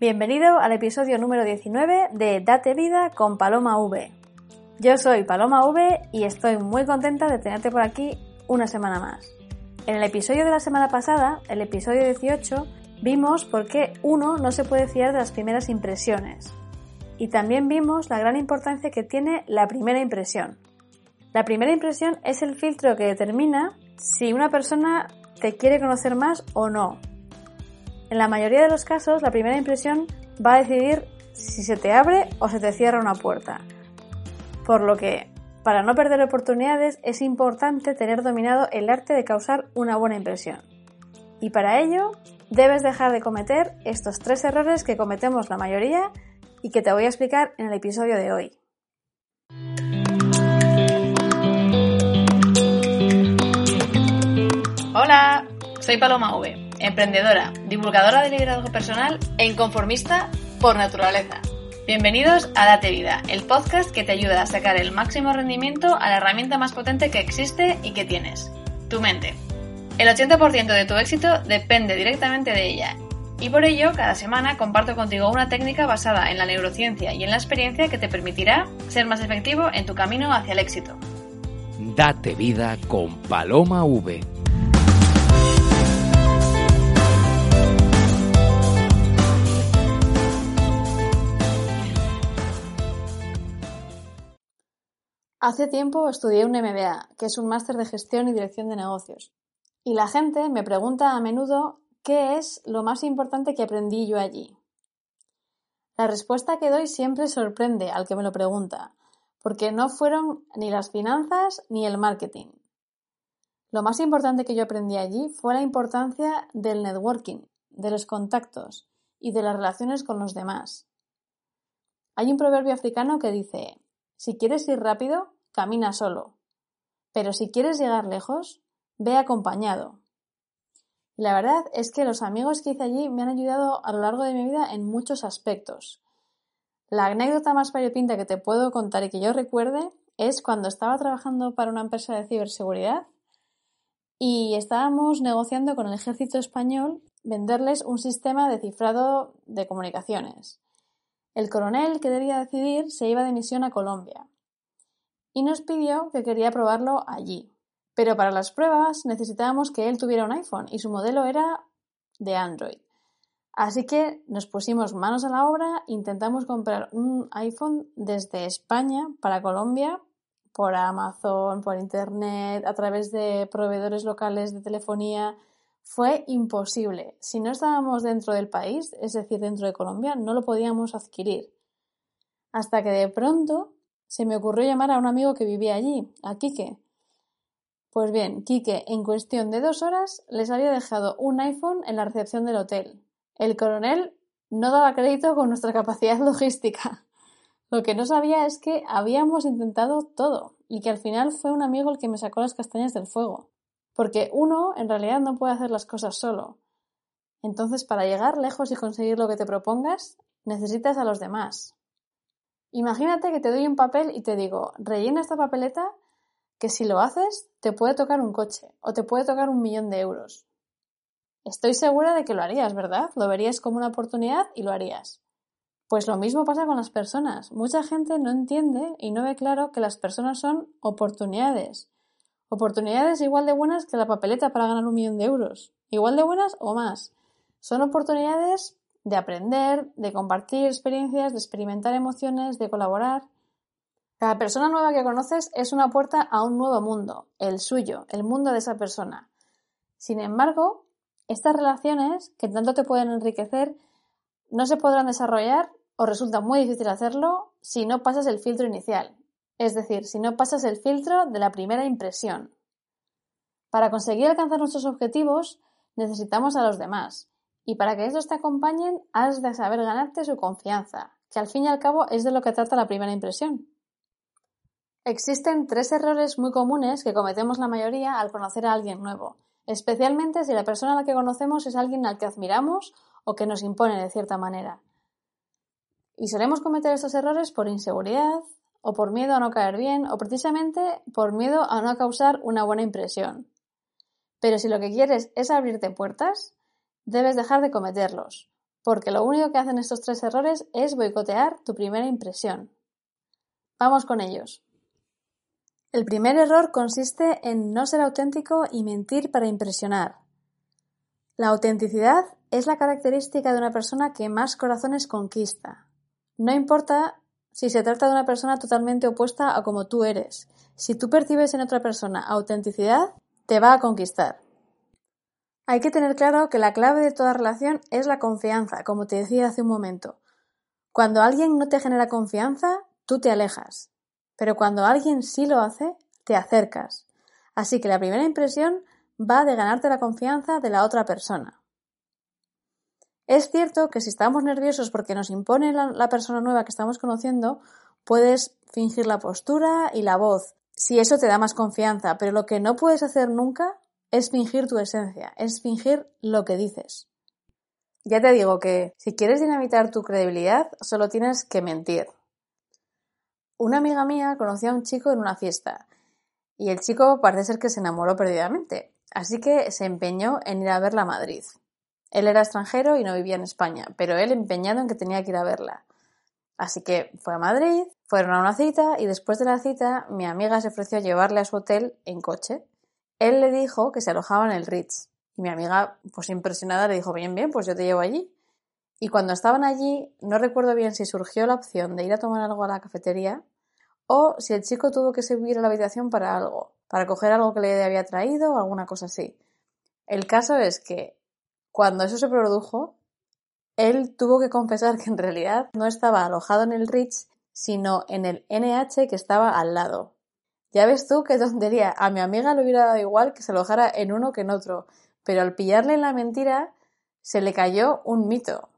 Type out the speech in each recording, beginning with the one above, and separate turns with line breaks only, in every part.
Bienvenido al episodio número 19 de Date Vida con Paloma V. Yo soy Paloma V y estoy muy contenta de tenerte por aquí una semana más. En el episodio de la semana pasada, el episodio 18, vimos por qué uno no se puede fiar de las primeras impresiones. Y también vimos la gran importancia que tiene la primera impresión. La primera impresión es el filtro que determina si una persona te quiere conocer más o no, en la mayoría de los casos, la primera impresión va a decidir si se te abre o se te cierra una puerta. Por lo que, para no perder oportunidades, es importante tener dominado el arte de causar una buena impresión. Y para ello, debes dejar de cometer estos tres errores que cometemos la mayoría y que te voy a explicar en el episodio de hoy.
Hola, soy Paloma V emprendedora, divulgadora de liderazgo personal e inconformista por naturaleza. Bienvenidos a Date Vida, el podcast que te ayuda a sacar el máximo rendimiento a la herramienta más potente que existe y que tienes, tu mente. El 80% de tu éxito depende directamente de ella y por ello cada semana comparto contigo una técnica basada en la neurociencia y en la experiencia que te permitirá ser más efectivo en tu camino hacia el éxito.
Date vida con Paloma V
Hace tiempo estudié un MBA, que es un máster de gestión y dirección de negocios. Y la gente me pregunta a menudo qué es lo más importante que aprendí yo allí. La respuesta que doy siempre sorprende al que me lo pregunta, porque no fueron ni las finanzas ni el marketing. Lo más importante que yo aprendí allí fue la importancia del networking, de los contactos y de las relaciones con los demás. Hay un proverbio africano que dice si quieres ir rápido, camina solo. Pero si quieres llegar lejos, ve acompañado. la verdad es que los amigos que hice allí me han ayudado a lo largo de mi vida en muchos aspectos. La anécdota más variopinta que te puedo contar y que yo recuerde es cuando estaba trabajando para una empresa de ciberseguridad y estábamos negociando con el ejército español venderles un sistema de cifrado de comunicaciones. El coronel que debía decidir se iba de misión a Colombia y nos pidió que quería probarlo allí. Pero para las pruebas necesitábamos que él tuviera un iPhone y su modelo era de Android. Así que nos pusimos manos a la obra, intentamos comprar un iPhone desde España para Colombia por Amazon, por Internet, a través de proveedores locales de telefonía, fue imposible. Si no estábamos dentro del país, es decir, dentro de Colombia, no lo podíamos adquirir. Hasta que de pronto se me ocurrió llamar a un amigo que vivía allí, a Quique. Pues bien, Quique, en cuestión de dos horas, les había dejado un iPhone en la recepción del hotel. El coronel no daba crédito con nuestra capacidad logística. Lo que no sabía es que habíamos intentado todo y que al final fue un amigo el que me sacó las castañas del fuego. Porque uno en realidad no puede hacer las cosas solo. Entonces, para llegar lejos y conseguir lo que te propongas, necesitas a los demás. Imagínate que te doy un papel y te digo, rellena esta papeleta que si lo haces te puede tocar un coche o te puede tocar un millón de euros. Estoy segura de que lo harías, ¿verdad? Lo verías como una oportunidad y lo harías. Pues lo mismo pasa con las personas. Mucha gente no entiende y no ve claro que las personas son oportunidades Oportunidades igual de buenas que la papeleta para ganar un millón de euros. Igual de buenas o más. Son oportunidades de aprender, de compartir experiencias, de experimentar emociones, de colaborar. Cada persona nueva que conoces es una puerta a un nuevo mundo, el suyo, el mundo de esa persona. Sin embargo, estas relaciones, que tanto te pueden enriquecer, no se podrán desarrollar o resulta muy difícil hacerlo si no pasas el filtro inicial, es decir, si no pasas el filtro de la primera impresión. Para conseguir alcanzar nuestros objetivos necesitamos a los demás Y para que estos te acompañen, has de saber ganarte su confianza, que al fin y al cabo es de lo que trata la primera impresión. Existen tres errores muy comunes que cometemos la mayoría al conocer a alguien nuevo, especialmente si la persona a la que conocemos es alguien al que admiramos o que nos impone de cierta manera. Y solemos cometer estos errores por inseguridad, o por miedo a no caer bien, o precisamente por miedo a no causar una buena impresión. Pero si lo que quieres es abrirte puertas, debes dejar de cometerlos, porque lo único que hacen estos tres errores es boicotear tu primera impresión. Vamos con ellos. El primer error consiste en no ser auténtico y mentir para impresionar. La autenticidad es la característica de una persona que más corazones conquista. No importa si se trata de una persona totalmente opuesta a como tú eres. Si tú percibes en otra persona autenticidad, te va a conquistar. Hay que tener claro que la clave de toda relación es la confianza, como te decía hace un momento. Cuando alguien no te genera confianza, tú te alejas. Pero cuando alguien sí lo hace, te acercas. Así que la primera impresión va de ganarte la confianza de la otra persona. Es cierto que si estamos nerviosos porque nos impone la, persona nueva que estamos conociendo, puedes fingir la postura y la voz, si eso te da más confianza, pero lo que no puedes hacer nunca es fingir tu esencia, es fingir lo que dices. Ya te digo que si quieres dinamitar tu credibilidad, solo tienes que mentir. Una amiga mía conocía a un chico en una fiesta y el chico parece ser que se enamoró perdidamente, así que se empeñó en ir a verla a Madrid. Él era extranjero y no vivía en España, pero él empeñado en que tenía que ir a verla. Así que fue a Madrid, fueron a una cita y después de la cita mi amiga se ofreció a llevarle a su hotel en coche. Él le dijo que se alojaba en el Ritz y mi amiga, pues impresionada, le dijo, bien, bien, pues yo te llevo allí. Y cuando estaban allí, no recuerdo bien si surgió la opción de ir a tomar algo a la cafetería o si el chico tuvo que subir a la habitación para algo, para coger algo que le había traído o alguna cosa así. El caso es que cuando eso se produjo, él tuvo que confesar que en realidad no estaba alojado en el Ritz, sino en el NH que estaba al lado. Ya ves tú qué tontería. A mi amiga le hubiera dado igual que se alojara en uno que en otro, pero al pillarle en la mentira se le cayó un mito.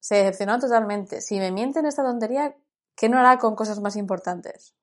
Se decepcionó totalmente. Si me mienten esta tontería, ¿qué no hará con cosas más importantes?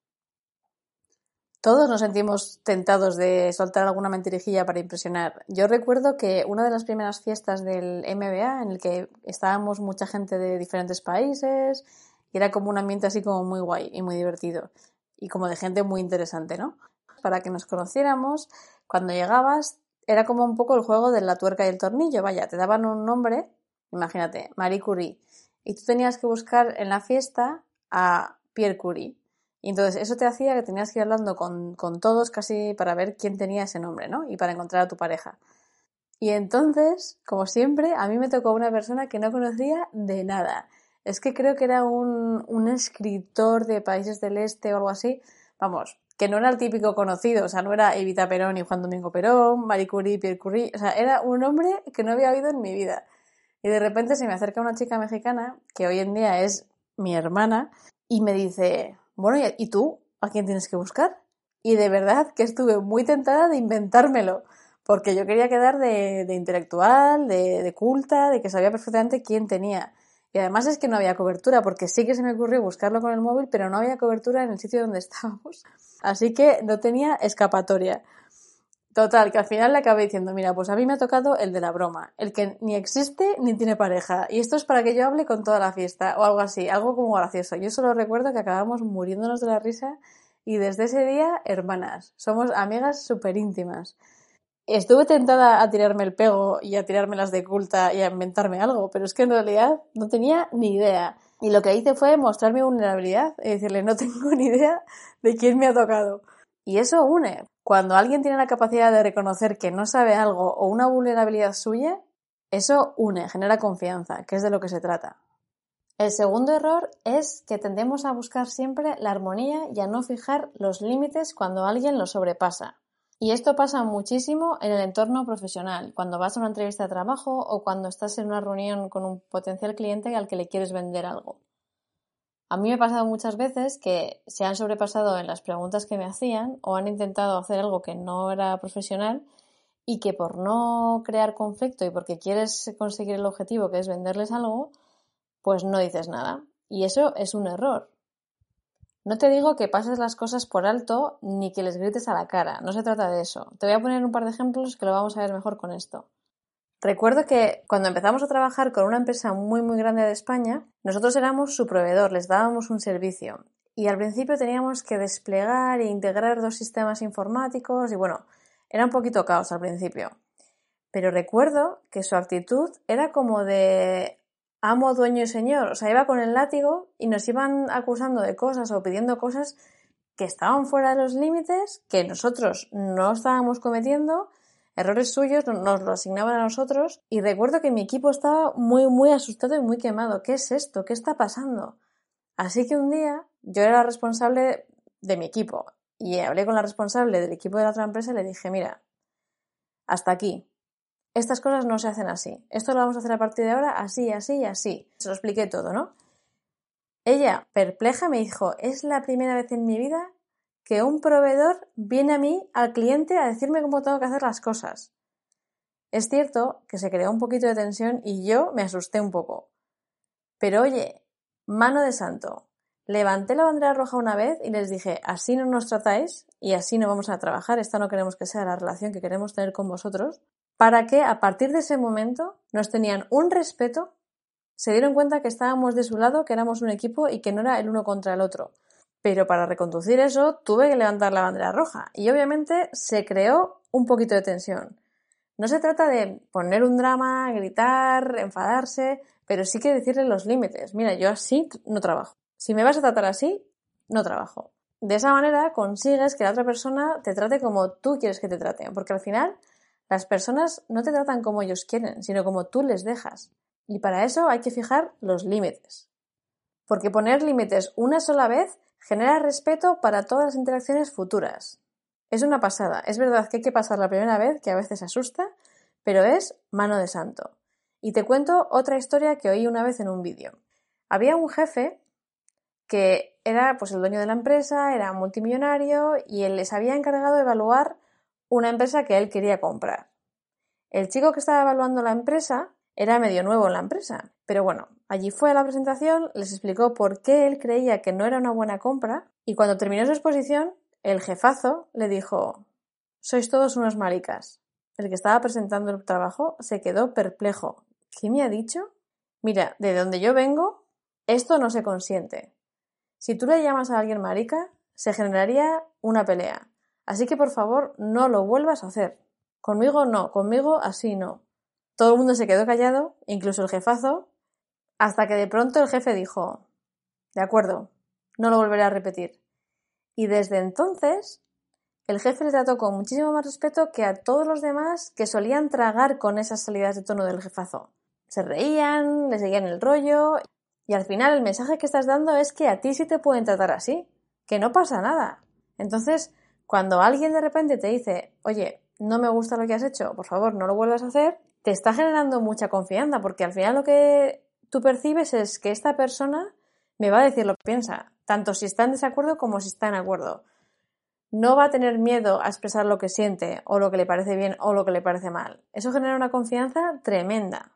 Todos nos sentimos tentados de soltar alguna mentirijilla para impresionar. Yo recuerdo que una de las primeras fiestas del MBA, en el que estábamos mucha gente de diferentes países, y era como un ambiente así como muy guay y muy divertido, y como de gente muy interesante, ¿no? Para que nos conociéramos, cuando llegabas, era como un poco el juego de la tuerca y el tornillo, vaya, te daban un nombre, imagínate, Marie Curie, y tú tenías que buscar en la fiesta a Pierre Curie. Y entonces eso te hacía que tenías que ir hablando con, con todos casi para ver quién tenía ese nombre, ¿no? Y para encontrar a tu pareja. Y entonces, como siempre, a mí me tocó una persona que no conocía de nada. Es que creo que era un, un escritor de países del este o algo así. Vamos, que no era el típico conocido, o sea, no era Evita Perón y Juan Domingo Perón, Marie Curie, Pierre Curie, o sea, era un hombre que no había oído en mi vida. Y de repente se me acerca una chica mexicana, que hoy en día es mi hermana, y me dice, bueno, ¿y tú? ¿A quién tienes que buscar? Y de verdad que estuve muy tentada de inventármelo, porque yo quería quedar de, intelectual, de, de, culta, de que sabía perfectamente quién tenía. Y además es que no había cobertura, porque sí que se me ocurrió buscarlo con el móvil, pero no había cobertura en el sitio donde estábamos. Así que no tenía escapatoria. Total, que al final le acabé diciendo, mira, pues a mí me ha tocado el de la broma, el que ni existe ni tiene pareja, y esto es para que yo hable con toda la fiesta, o algo así, algo como gracioso. Yo solo recuerdo que acabamos muriéndonos de la risa y desde ese día, hermanas, somos amigas súper íntimas. Estuve tentada a tirarme el pego y a tirarme las de culta y a inventarme algo, pero es que en realidad no tenía ni idea. Y lo que hice fue mostrar mi vulnerabilidad y decirle, no tengo ni idea de quién me ha tocado. Y eso une, cuando alguien tiene la capacidad de reconocer que no sabe algo o una vulnerabilidad suya, eso une, genera confianza, que es de lo que se trata. El segundo error es que tendemos a buscar siempre la armonía y a no fijar los límites cuando alguien lo sobrepasa. Y esto pasa muchísimo en el entorno profesional, cuando vas a una entrevista de trabajo o cuando estás en una reunión con un potencial cliente al que le quieres vender algo. A mí me ha pasado muchas veces que se han sobrepasado en las preguntas que me hacían o han intentado hacer algo que no era profesional y que por no crear conflicto y porque quieres conseguir el objetivo que es venderles algo, pues no dices nada. Y eso es un error. No te digo que pases las cosas por alto ni que les grites a la cara, no se trata de eso. Te voy a poner un par de ejemplos que lo vamos a ver mejor con esto. Recuerdo que cuando empezamos a trabajar con una empresa muy muy grande de España, nosotros éramos su proveedor, les dábamos un servicio y al principio teníamos que desplegar e integrar dos sistemas informáticos y bueno, era un poquito caos al principio. Pero recuerdo que su actitud era como de amo, dueño y señor. O sea, iba con el látigo y nos iban acusando de cosas o pidiendo cosas que estaban fuera de los límites, que nosotros no estábamos cometiendo, errores suyos nos lo asignaban a nosotros y recuerdo que mi equipo estaba muy, muy asustado y muy quemado. ¿Qué es esto? ¿Qué está pasando? Así que un día yo era responsable de mi equipo y hablé con la responsable del equipo de la otra empresa y le dije, mira, hasta aquí. Estas cosas no se hacen así. Esto lo vamos a hacer a partir de ahora así, así y así. Se lo expliqué todo, ¿no? Ella, perpleja, me dijo, es la primera vez en mi vida que un proveedor viene a mí, al cliente, a decirme cómo tengo que hacer las cosas. Es cierto que se creó un poquito de tensión y yo me asusté un poco. Pero oye, mano de santo, Levanté la bandera roja una vez y les dije, así no nos tratáis y así no vamos a trabajar, esta no queremos que sea la relación que queremos tener con vosotros, para que a partir de ese momento nos tenían un respeto, se dieron cuenta que estábamos de su lado, que éramos un equipo y que no era el uno contra el otro. Pero para reconducir eso tuve que levantar la bandera roja y obviamente se creó un poquito de tensión. No se trata de poner un drama, gritar, enfadarse, pero sí que decirle los límites. Mira, yo así no trabajo. Si me vas a tratar así, no trabajo. De esa manera consigues que la otra persona te trate como tú quieres que te traten, porque al final las personas no te tratan como ellos quieren, sino como tú les dejas. Y para eso hay que fijar los límites. Porque poner límites una sola vez genera respeto para todas las interacciones futuras. Es una pasada. Es verdad que hay que pasar la primera vez, que a veces asusta, pero es mano de santo. Y te cuento otra historia que oí una vez en un vídeo. Había un jefe que era pues el dueño de la empresa, era multimillonario y él les había encargado de evaluar una empresa que él quería comprar. El chico que estaba evaluando la empresa era medio nuevo en la empresa, pero bueno, allí fue a la presentación, les explicó por qué él creía que no era una buena compra y cuando terminó su exposición, el jefazo le dijo Sois todos unos maricas. El que estaba presentando el trabajo se quedó perplejo. ¿Qué me ha dicho? Mira, de donde yo vengo, esto no se consiente. Si tú le llamas a alguien marica, se generaría una pelea. Así que por favor no lo vuelvas a hacer. Conmigo no, conmigo así no. Todo el mundo se quedó callado, incluso el jefazo, hasta que de pronto el jefe dijo De acuerdo, no lo volveré a repetir. Y desde entonces el jefe le trató con muchísimo más respeto que a todos los demás que solían tragar con esas salidas de tono del jefazo. Se reían, le seguían el rollo y al final el mensaje que estás dando es que a ti sí te pueden tratar así, que no pasa nada. Entonces, cuando alguien de repente te dice, oye, no me gusta lo que has hecho, por favor, no lo vuelvas a hacer, te está generando mucha confianza, porque al final lo que tú percibes es que esta persona me va a decir lo que piensa, tanto si está en desacuerdo como si está en acuerdo. No va a tener miedo a expresar lo que siente, o lo que le parece bien, o lo que le parece mal. Eso genera una confianza tremenda.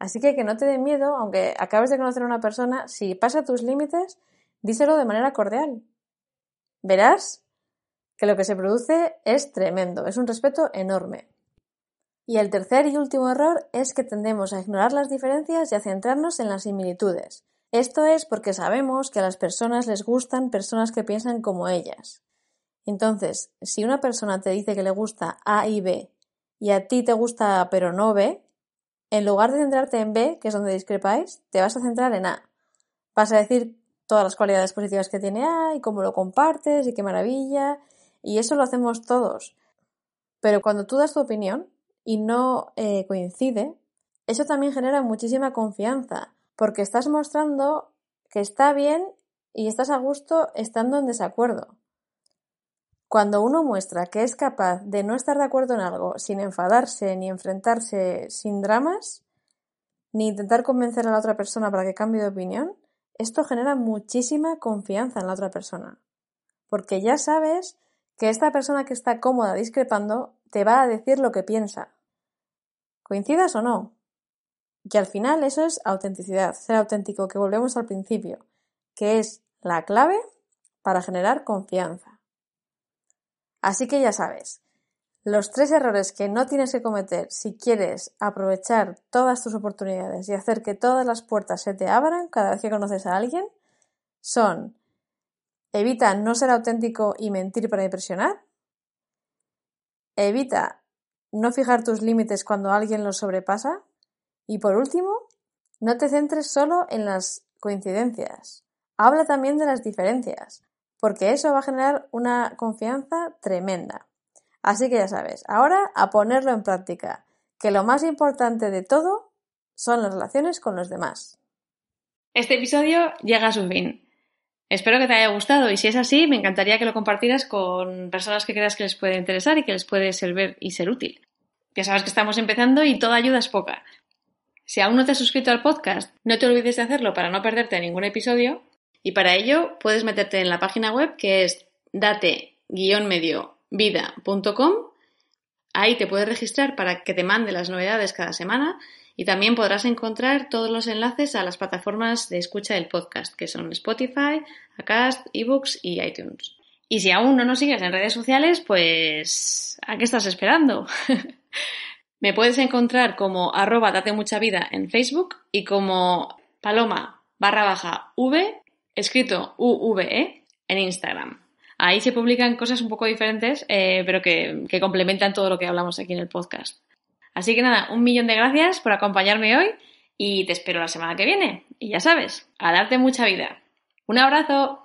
Así que que no te dé miedo, aunque acabes de conocer a una persona, si pasa tus límites, díselo de manera cordial. Verás que lo que se produce es tremendo, es un respeto enorme. Y el tercer y último error es que tendemos a ignorar las diferencias y a centrarnos en las similitudes. Esto es porque sabemos que a las personas les gustan personas que piensan como ellas. Entonces, si una persona te dice que le gusta A y B y a ti te gusta A pero no B, en lugar de centrarte en B, que es donde discrepáis, te vas a centrar en A. Vas a decir todas las cualidades positivas que tiene A y cómo lo compartes y qué maravilla. Y eso lo hacemos todos. Pero cuando tú das tu opinión y no eh, coincide, eso también genera muchísima confianza, porque estás mostrando que está bien y estás a gusto estando en desacuerdo. Cuando uno muestra que es capaz de no estar de acuerdo en algo sin enfadarse ni enfrentarse sin dramas, ni intentar convencer a la otra persona para que cambie de opinión, esto genera muchísima confianza en la otra persona. Porque ya sabes que esta persona que está cómoda discrepando
te va a decir lo que piensa. Coincidas o no. Y al final eso es autenticidad, ser auténtico, que volvemos al principio, que es la clave para generar confianza. Así que ya sabes, los tres errores que no tienes que cometer si quieres aprovechar todas tus oportunidades y hacer que todas las puertas se te abran cada vez que conoces a alguien son evita no ser auténtico y mentir para impresionar, evita no fijar tus límites cuando alguien los sobrepasa y por último, no te centres solo en las coincidencias, habla también de las diferencias, porque eso va a generar una confianza tremenda. Así que ya sabes, ahora a ponerlo en práctica, que lo más importante de todo son las relaciones con los demás.
Este episodio llega a su fin. Espero que te haya gustado y si es así, me encantaría que lo compartieras con personas que creas que les puede interesar y que les puede servir y ser útil. Ya sabes que estamos empezando y toda ayuda es poca. Si aún no te has suscrito al podcast, no te olvides de hacerlo para no perderte ningún episodio y para ello puedes meterte en la página web que es date-medio vida.com. Ahí te puedes registrar para que te mande las novedades cada semana y también podrás encontrar todos los enlaces a las plataformas de escucha del podcast, que son Spotify, Acast, eBooks y iTunes. Y si aún no nos sigues en redes sociales, pues ¿a qué estás esperando? Me puedes encontrar como arroba date mucha vida en Facebook y como paloma barra baja v, escrito UVE, en Instagram. Ahí se publican cosas un poco diferentes, eh, pero que, que complementan todo lo que hablamos aquí en el podcast. Así que nada, un millón de gracias por acompañarme hoy y te espero la semana que viene. Y ya sabes, a darte mucha vida. Un abrazo.